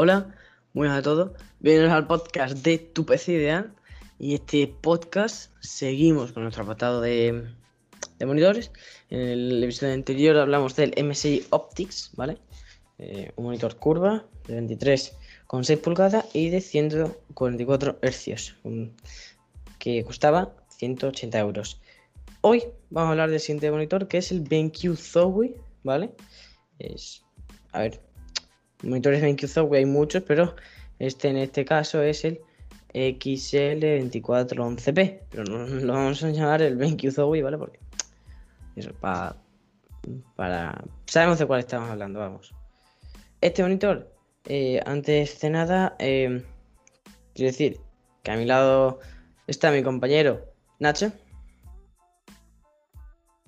Hola, buenas a todos. Bienvenidos al podcast de Tu PC Ideal. Y este podcast seguimos con nuestro apartado de, monitores. En el episodio anterior hablamos del MSI Optics, ¿vale? Eh, un monitor curva de 23,6 pulgadas y de 144 Hz, que costaba 180 euros. Hoy vamos a hablar del siguiente monitor que es el BenQ Zowie, ¿vale? Es, a ver, monitores BenQ hay muchos, pero este en este caso es el XL2411P, pero no lo vamos a llamar el BenQ ¿vale? Porque eso para para sabemos de cuál estamos hablando, vamos. Este monitor, eh, antes de nada, eh, quiero decir que a mi lado está mi compañero Nacho.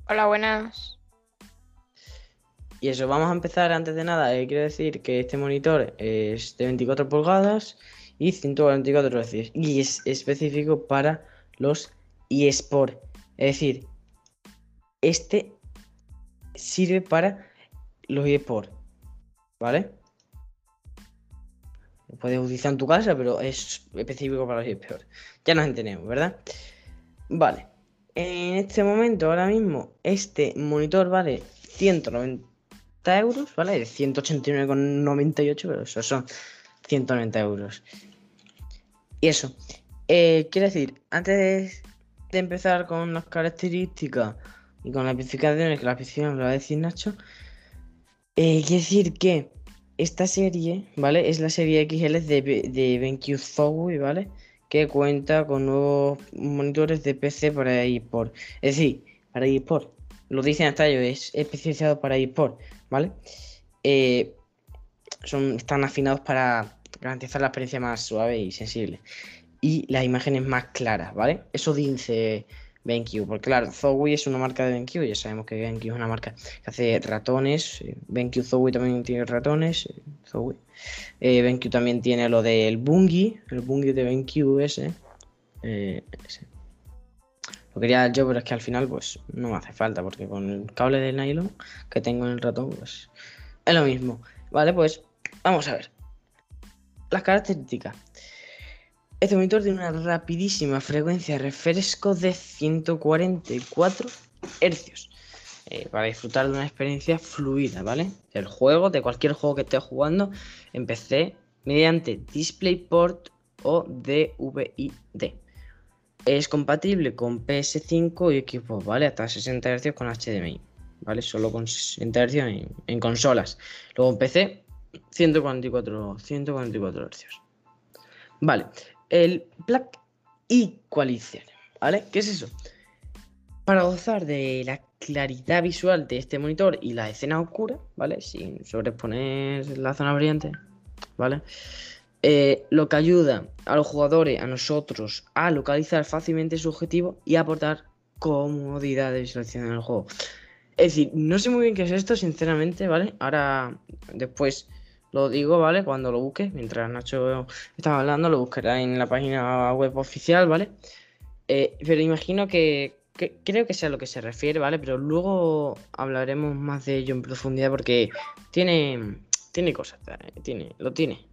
Hola, buenas. Y eso, vamos a empezar antes de nada. Eh, quiero decir que este monitor es de 24 pulgadas y 144 Hz. Y es específico para los eSport. Es decir, este sirve para los eSport. ¿Vale? Lo puedes utilizar en tu casa, pero es específico para los eSport. Ya nos entendemos, ¿verdad? Vale. En este momento, ahora mismo, este monitor vale 190 euros, ¿vale? De 189,98, pero eso son 190 euros. Y eso. Eh, quiero decir, antes de, empezar con las características y con las especificaciones, que las especificaciones lo va a decir Nacho, eh, quiero decir que esta serie, ¿vale? Es la serie XL de, de BenQ Zowie, ¿vale? que cuenta con nuevos monitores de PC para eSport. Es decir, para eSport. Lo dicen hasta ellos, es especializado para eSport, ¿vale? Eh, son, están afinados para garantizar la experiencia más suave y sensible. Y las imágenes más claras, ¿vale? Eso dice BenQ, porque claro, Zowie es una marca de BenQ, ya sabemos que BenQ es una marca que hace ratones, eh, BenQ Zowie también tiene ratones, eh, Zowie. Eh, BenQ también tiene lo del Bungie, el Bungie de BenQ ese. Quería yo, pero es que al final pues no me hace falta, porque con el cable de nylon que tengo en el ratón, pues es lo mismo. Vale, pues vamos a ver. Las características. Este monitor tiene una rapidísima frecuencia de refresco de 144 Hz. Eh, para disfrutar de una experiencia fluida, ¿vale? Del juego, de cualquier juego que estés jugando en PC, mediante DisplayPort o DVI-D. Es compatible con PS5 y equipos, ¿vale? Hasta 60 Hz con HDMI, ¿vale? Solo con 60 Hz en, consolas. Luego en PC, 144, 144 Hz. Vale, el Black Equalizer, ¿vale? ¿Qué es eso? Para gozar de la claridad visual de este monitor y la escena oscura, ¿vale? Sin sobreponer la zona brillante, ¿vale? Eh, lo que ayuda a los jugadores, a nosotros, a localizar fácilmente su objetivo y aportar comodidad de visualización en el juego. Es decir, no sé muy bien qué es esto, sinceramente, ¿vale? Ahora, después lo digo, ¿vale? Cuando lo busque, mientras Nacho estaba hablando, lo buscará en la página web oficial, ¿vale? Eh, pero imagino que, creo que sea a lo que se refiere, ¿vale? Pero luego hablaremos más de ello en profundidad porque tiene, tiene cosas, tiene, lo tiene,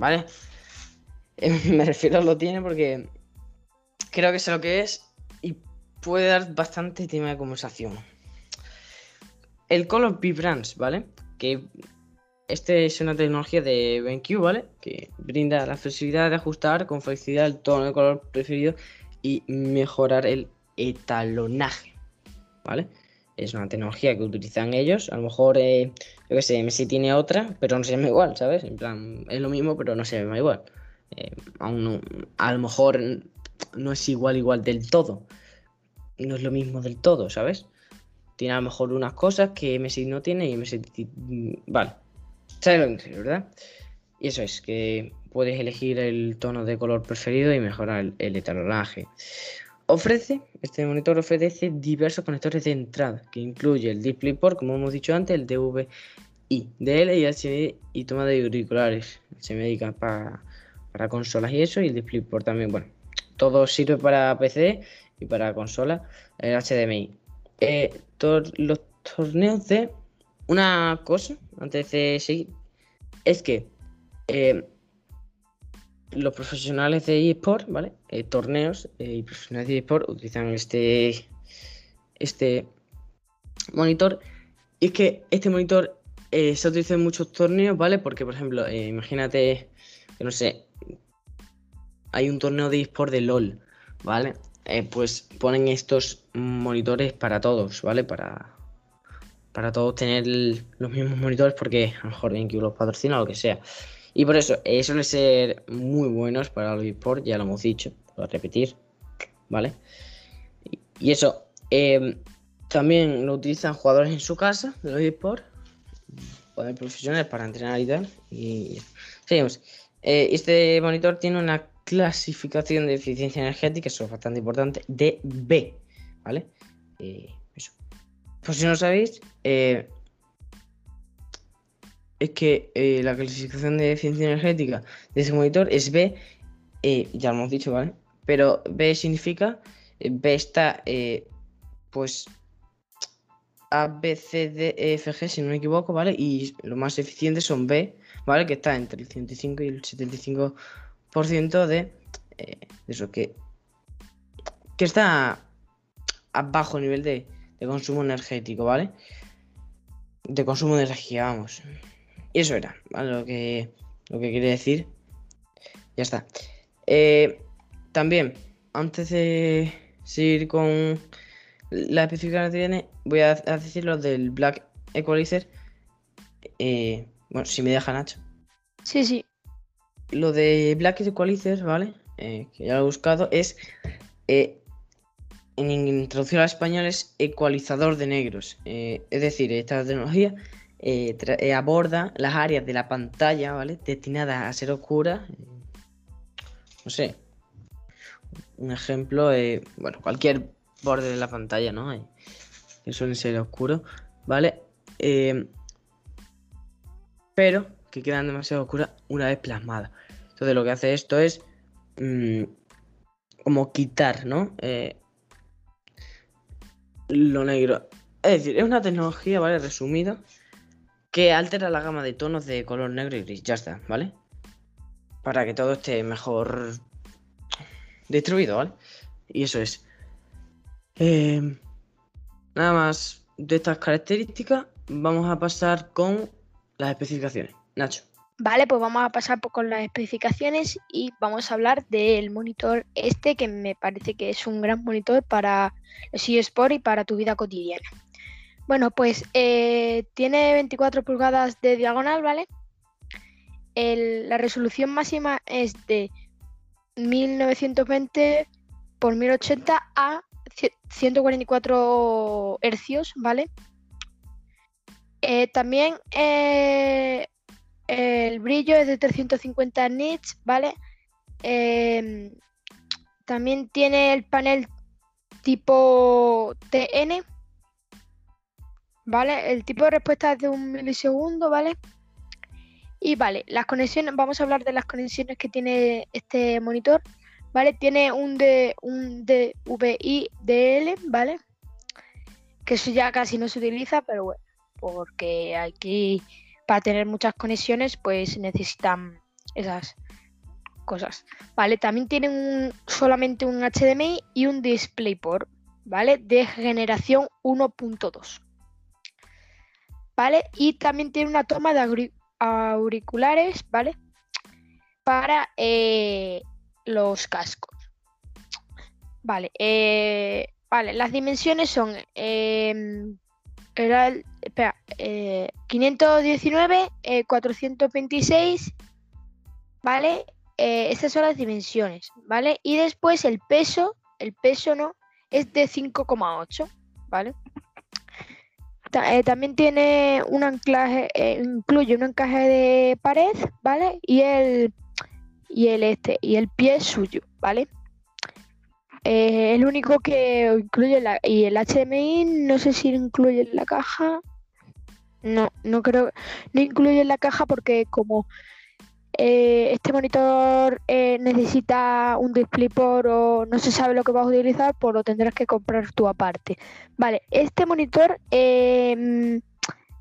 ¿vale? Me refiero a lo tiene porque creo que sé lo que es y puede dar bastante tema de conversación. El Color Vibrance, ¿vale? Que este es una tecnología de BenQ, ¿vale? Que brinda la flexibilidad de ajustar con facilidad el tono de color preferido y mejorar el etalonaje, ¿vale? Es una tecnología que utilizan ellos. A lo mejor, eh, yo qué sé, Messi tiene otra, pero no se llama igual, ¿sabes? En plan, es lo mismo, pero no se llama igual. Eh, aún a lo mejor no es igual, igual del todo. No es lo mismo del todo, ¿sabes? Tiene a lo mejor unas cosas que Messi no tiene y Messi. Vale, ¿Sabes lo verdad? Y eso es, que puedes elegir el tono de color preferido y mejorar el, el Ofrece, este monitor ofrece diversos conectores de entrada, que incluye el DisplayPort, como hemos dicho antes, el DVI, DL y HDMI y toma de auriculares. Se medica para, para consolas y eso, y el DisplayPort también, bueno, todo sirve para PC y para consola, el HDMI. Eh, los torneos de una cosa, antes de seguir, es que eh, los profesionales de eSport, ¿vale? Eh, torneos eh, y profesionales de eSport utilizan este, este monitor. Y es que este monitor se utiliza en muchos torneos, ¿vale? Porque, por ejemplo, imagínate que no sé, hay un torneo de eSport de LOL, ¿vale? pues ponen estos monitores para todos, ¿vale? Para, para todos tener los mismos monitores porque a lo mejor que los patrocina o lo que sea. Y por eso, eh, suelen ser muy buenos para los eSports, ya lo hemos dicho, voy a repetir, ¿vale? Y eso, em, también lo utilizan jugadores en su casa de los eSports, jugadores profesionales para entrenar y tal. Y seguimos. Eh, este monitor tiene una clasificación de eficiencia energética, eso es bastante importante, de B, ¿vale? Eh, eso. Pues si no sabéis, eh, es que eh, la clasificación de eficiencia energética de ese monitor es B, ya lo hemos dicho, ¿vale? Pero B significa, B está, pues, A, B, C, D, E, F, G, si no me equivoco, ¿vale? Y los más eficientes son B, ¿vale? Que está entre el 105 y el 75% de, de eso, que, que está a bajo nivel de, consumo energético, ¿vale? De consumo de energía, vamos. Y eso era, Lo que, lo que quería decir. Ya está. Eh, también, antes de seguir con la especificación que tiene, voy a, decir lo del Black Equalizer. Eh, bueno, si me deja Nacho. Sí, sí. Lo de Black Equalizer, ¿vale? Eh, que ya lo he buscado, es en traducción al español es ecualizador de negros. Eh, es decir, esta tecnología eh, eh, aborda las áreas de la pantalla, ¿vale? Destinadas a ser oscuras. No sé. Un ejemplo, bueno, cualquier borde de la pantalla, ¿no? que suele ser oscuro, ¿vale? pero que quedan demasiado oscuras una vez plasmadas. Entonces lo que hace esto es mm, como quitar, ¿no? lo negro. Es decir, es una tecnología, ¿vale? Resumida, que altera la gama de tonos de color negro y gris. Ya está, ¿vale? Para que todo esté mejor distribuido, ¿vale? Y eso es. Em, nada más de estas características, vamos a pasar con las especificaciones. Nacho. Vale, pues vamos a pasar con las especificaciones y vamos a hablar del monitor este que me parece que es un gran monitor para los eSport y para tu vida cotidiana. Bueno, pues eh, tiene 24 pulgadas de diagonal, ¿vale? la resolución máxima es de 1920 por 1080 a 144 hercios, ¿vale? Eh, también eh, el brillo es de 350 nits, ¿vale? Em, también tiene el panel tipo TN, ¿vale? El tipo de respuesta es de un milisegundo, ¿vale? Y vale, las conexiones, vamos a hablar de las conexiones que tiene este monitor, ¿vale? Tiene un, de, un DVI DL, ¿vale? Que eso ya casi no se utiliza, pero bueno, porque aquí para tener muchas conexiones, pues necesitan esas cosas. Vale, también tienen solamente un HDMI y un DisplayPort, ¿vale? De generación 1.2. ¿Vale? Y también tiene una toma de auriculares, ¿vale? Para eh, los cascos. Vale, eh, vale, las dimensiones son em, era espera, 519, eh, 426, eh, ¿vale? Eh, estas son las dimensiones, ¿vale? Y después el peso, el peso no, es de 5,8, ¿vale? También tiene un anclaje, incluye un encaje de pared, ¿vale? Y el, y el este, y el pie suyo, ¿vale? Eh, el único que incluye la, y el HDMI, no sé si incluye en la caja. No, no creo, no incluye en la caja porque como eh, este monitor eh, necesita un DisplayPort o no se sabe lo que vas a utilizar, pues lo tendrás que comprar tú aparte. Vale, este monitor em,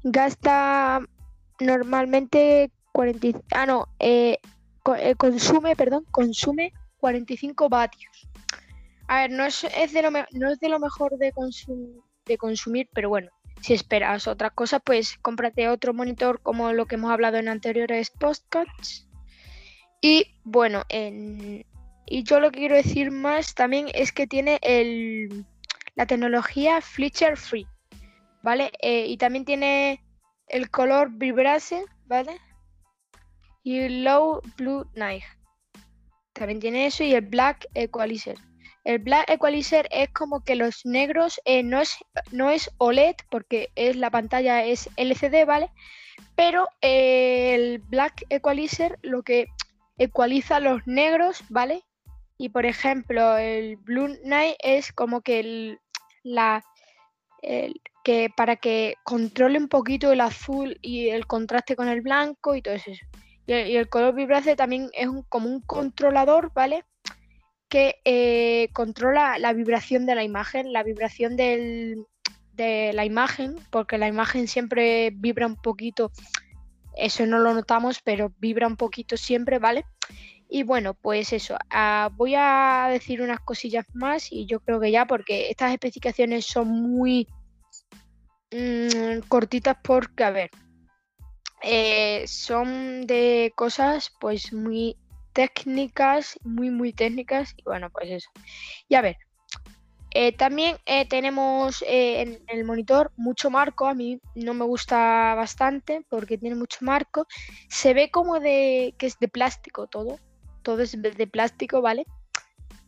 gasta normalmente 40, ah, no, eh, co- consume, perdón, consume 45 vatios. A ver, no es, es de lo no es de lo mejor de consumir, pero bueno, si esperas otras cosas, pues cómprate otro monitor como lo que hemos hablado en anteriores podcasts. Y bueno, en- y yo lo que quiero decir más también es que tiene el, la tecnología Fletcher Free, ¿vale? Eh, y también tiene el color Vibrase, ¿vale? Y Low Blue Night. También tiene eso y el Black Equalizer. El Black Equalizer es como que los negros eh, no, es, no es OLED porque es la pantalla es LCD, ¿vale? Pero eh, el Black Equalizer lo que ecualiza los negros, ¿vale? Y por ejemplo, el Blue Night es como que el, la el- que para que controle un poquito el azul y el contraste con el blanco y todo eso. Y el, color vibrace también es un- como un controlador, ¿vale? Que eh, controla la vibración de la imagen, la vibración del- de la imagen, porque la imagen siempre vibra un poquito, eso no lo notamos, pero vibra un poquito siempre, ¿vale? Y bueno, pues eso, ah, voy a decir unas cosillas más y yo creo que ya, porque estas especificaciones son muy mm, cortitas porque, a ver, eh, son de cosas pues muy técnicas, muy, muy técnicas y bueno, pues eso. Y a ver, eh, también eh, tenemos eh, en el monitor mucho marco, a mí no me gusta bastante porque tiene mucho marco. Se ve como de que es de plástico todo, todo es de plástico, ¿vale?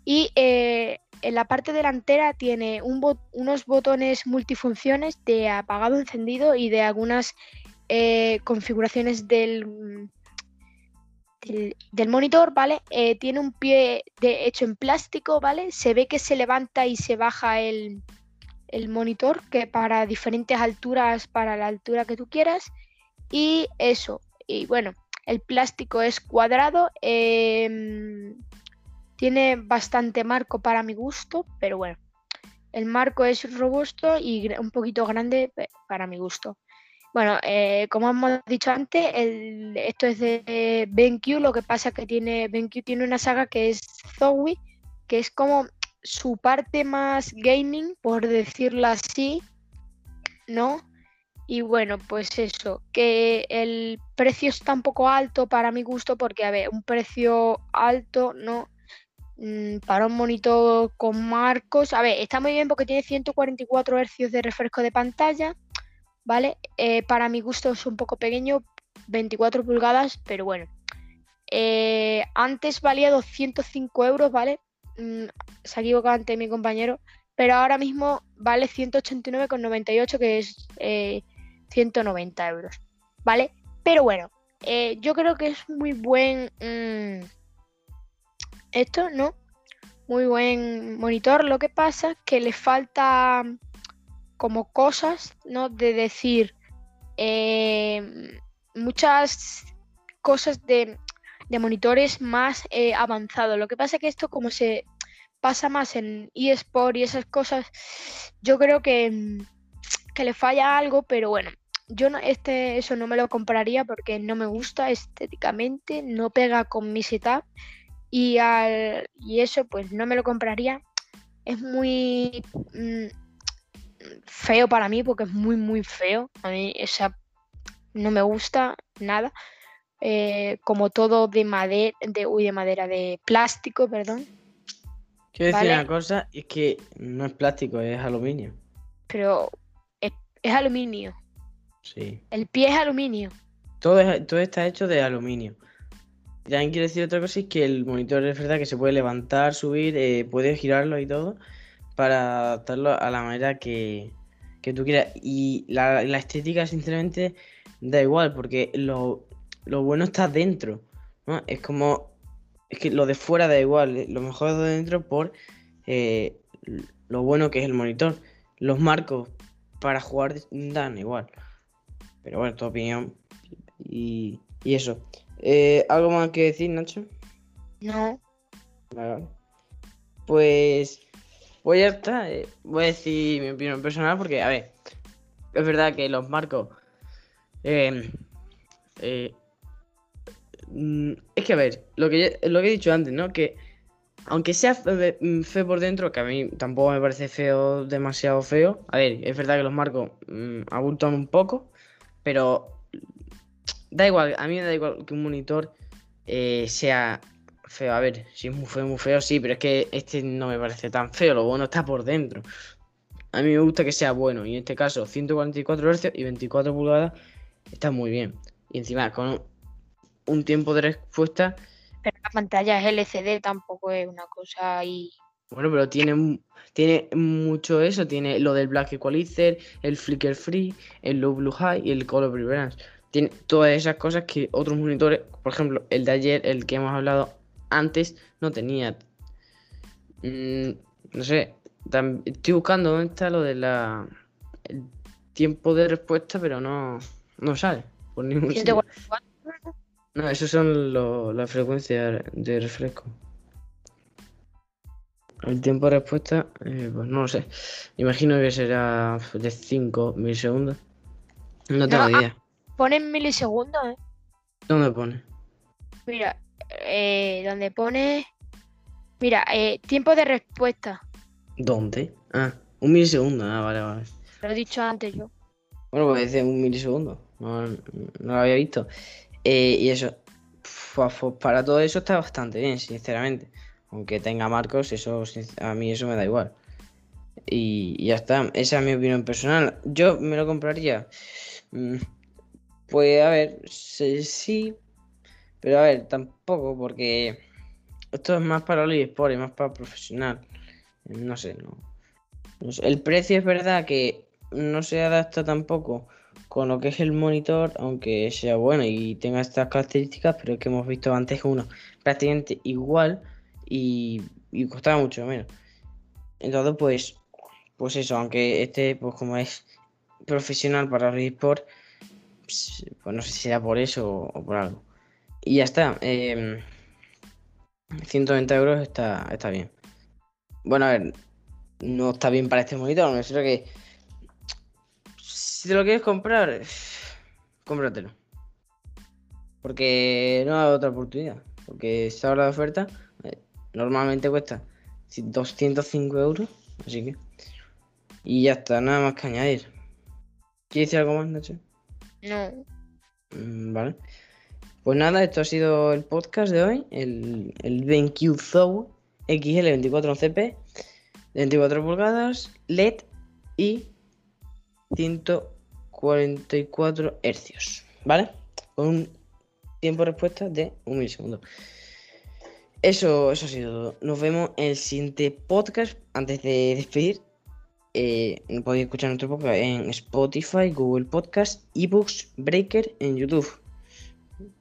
Y en la parte delantera tiene unos botones multifunciones de apagado, encendido y de algunas configuraciones del, del, monitor, ¿vale? Eh, tiene un pie de, hecho en plástico, ¿vale? Se ve que se levanta y se baja el, el monitor, que para diferentes alturas, para la altura que tú quieras. Y eso, y bueno, el plástico es cuadrado. em, tiene bastante marco para mi gusto, pero bueno. El marco es robusto y un poquito grande para mi gusto. Bueno, eh, como hemos dicho antes, esto es de BenQ, lo que pasa que tiene BenQ tiene una saga que es Zowie, que es como su parte más gaming, por decirlo así, ¿no? Y bueno, pues eso, que el precio está un poco alto para mi gusto, porque, a ver, un precio alto, ¿no? Mm, Para un monitor con marcos, a ver, está muy bien porque tiene 144 Hz de refresco de pantalla, ¿vale? Eh, para mi gusto es un poco pequeño, 24 pulgadas, pero bueno. Eh, antes valía 205 euros, ¿vale? Mm, se ha equivocado antes mi compañero, pero ahora mismo vale 189,98, que es eh, 190 euros, ¿vale? Pero bueno, eh, yo creo que es muy buen... mm, esto, ¿no? Muy buen monitor. Lo que pasa es que le falta como cosas, ¿no? De decir eh, muchas cosas de, monitores más eh, avanzados. Lo que pasa es que esto como se pasa más en eSport y esas cosas, yo creo que, mm, que le falla algo, pero bueno. Yo no, este, eso no me lo compraría porque no me gusta estéticamente, no pega con mi setup y, al, y eso pues no me lo compraría. Es muy mm, feo para mí porque es muy muy feo. A mí esa no me gusta nada. Eh, como todo de madera, de, uy, de madera, de plástico, perdón. Quiero decir una cosa, es que no es plástico, es aluminio. Pero es, es aluminio. Sí. El pie es aluminio. Todo, es- todo está hecho de aluminio. También quiero decir otra cosa, es que el monitor es verdad que se puede levantar, subir, eh, puedes girarlo y todo para adaptarlo a la manera que, que tú quieras. Y la, la estética, sinceramente, da igual, porque lo, lo bueno está dentro, ¿no? Es como, es que lo de fuera da igual, eh, lo mejor es de dentro por eh, lo bueno que es el monitor. Los marcos para jugar dan igual. Pero bueno, tu opinión. Y, y eso. Eh, ¿Algo más que decir, Nacho? No. Vale. Pues, pues ya está. eh, voy a decir mi opinión personal porque, a ver, es verdad que los marcos eh, eh, mm, es que a ver, lo que, lo que he dicho antes, ¿no? Que aunque sea mm, feo por dentro, que a mí tampoco me parece feo, demasiado feo. A ver, es verdad que los marcos mmm, abultan un poco, pero da igual, a mí me da igual que un monitor eh, sea feo. A ver, si es muy feo, muy feo, sí, pero es que este no me parece tan feo, lo bueno está por dentro. A mí me gusta que sea bueno, y en este caso 144 Hz y 24 pulgadas está muy bien. Y encima con un tiempo de respuesta pero la pantalla es LCD, tampoco es una cosa ahí. Bueno, pero tiene, tiene mucho eso. Tiene lo del Black Equalizer, el Flicker Free, el Low Blue High y el Color Preference. Tiene todas esas cosas que otros monitores, por ejemplo, el de ayer, el que hemos hablado antes, no tenía. Mm, no sé, estoy buscando dónde está lo de la el tiempo de respuesta, pero no, no sale por ningún sitio. No, eso son las frecuencias de refresco. El tiempo de respuesta, eh, pues no lo sé. Imagino que será de 5 milisegundos. No tengo No, idea. Pone en milisegundos, ¿eh? ¿Dónde pone? Mira, eh, donde pone. Mira, eh, tiempo de respuesta. ¿Dónde? Ah, un milisegundo. Ah, vale, vale. Lo he dicho antes yo. Bueno, pues dice un milisegundo. No, no lo había visto. Eh, y eso, para todo eso está bastante bien, sinceramente. Aunque tenga marcos, eso a mí eso me da igual. Y, ya está, esa es mi opinión personal. Yo me lo compraría. Mm, pues a ver, sí, pero a ver, tampoco, porque esto es más para los eSports, más para profesional. No sé, no. El precio es verdad que no se adapta tampoco con lo que es el monitor, aunque sea bueno y tenga estas características, pero es que hemos visto antes uno prácticamente igual y, costaba mucho menos. Entonces, pues, pues eso, aunque este, pues como es profesional para el eSport, pues, pues, no sé si será por eso o, por algo. Y ya está. 120 em, euros está, está bien. Bueno, a ver, no está bien para este monitor, me refiero que si te lo quieres comprar, cómpratelo. Porque no hay otra oportunidad. Porque esta hora de oferta eh, normalmente cuesta 205 euros. Así que. Y ya está, nada más que añadir. ¿Quieres decir algo más, Nacho? No. Mm, vale. Pues nada, esto ha sido el podcast de hoy. El, el BenQ Zow XL24CP. De 24 pulgadas, LED y 144 hercios, ¿vale? Con un tiempo de respuesta de un milisegundo. Eso, eso ha sido todo. Nos vemos en el siguiente podcast. Antes de despedir, eh, podéis escuchar nuestro podcast en Spotify, Google Podcast, eBooks, Breaker, en YouTube.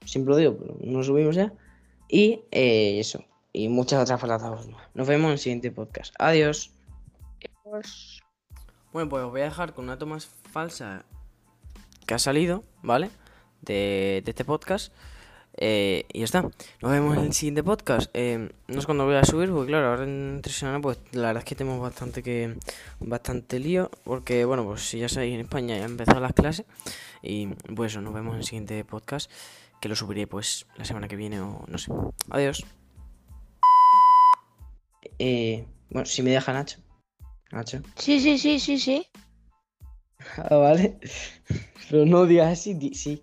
Siempre lo digo, pero no subimos ya. Y eh, eso. Y muchas otras plataformas. Nos vemos en el siguiente podcast. Adiós. Adiós. Bueno, pues os voy a dejar con una toma falsa que ha salido, ¿vale? De, este podcast. Eh, y ya está. Nos vemos en el siguiente podcast. Eh, no sé cuándo voy a subir, porque claro, ahora en tres semanas, pues la verdad es que tenemos bastante que bastante lío. Porque, bueno, pues si ya sabéis, en España ya han empezado las clases. Y pues eso, nos vemos en el siguiente podcast. Que lo subiré pues la semana que viene o no sé. Adiós. Eh, bueno, si me deja Nacho. Nacho. Sí, sí, sí, sí, sí. Ah, vale. Pero no digas así, sí.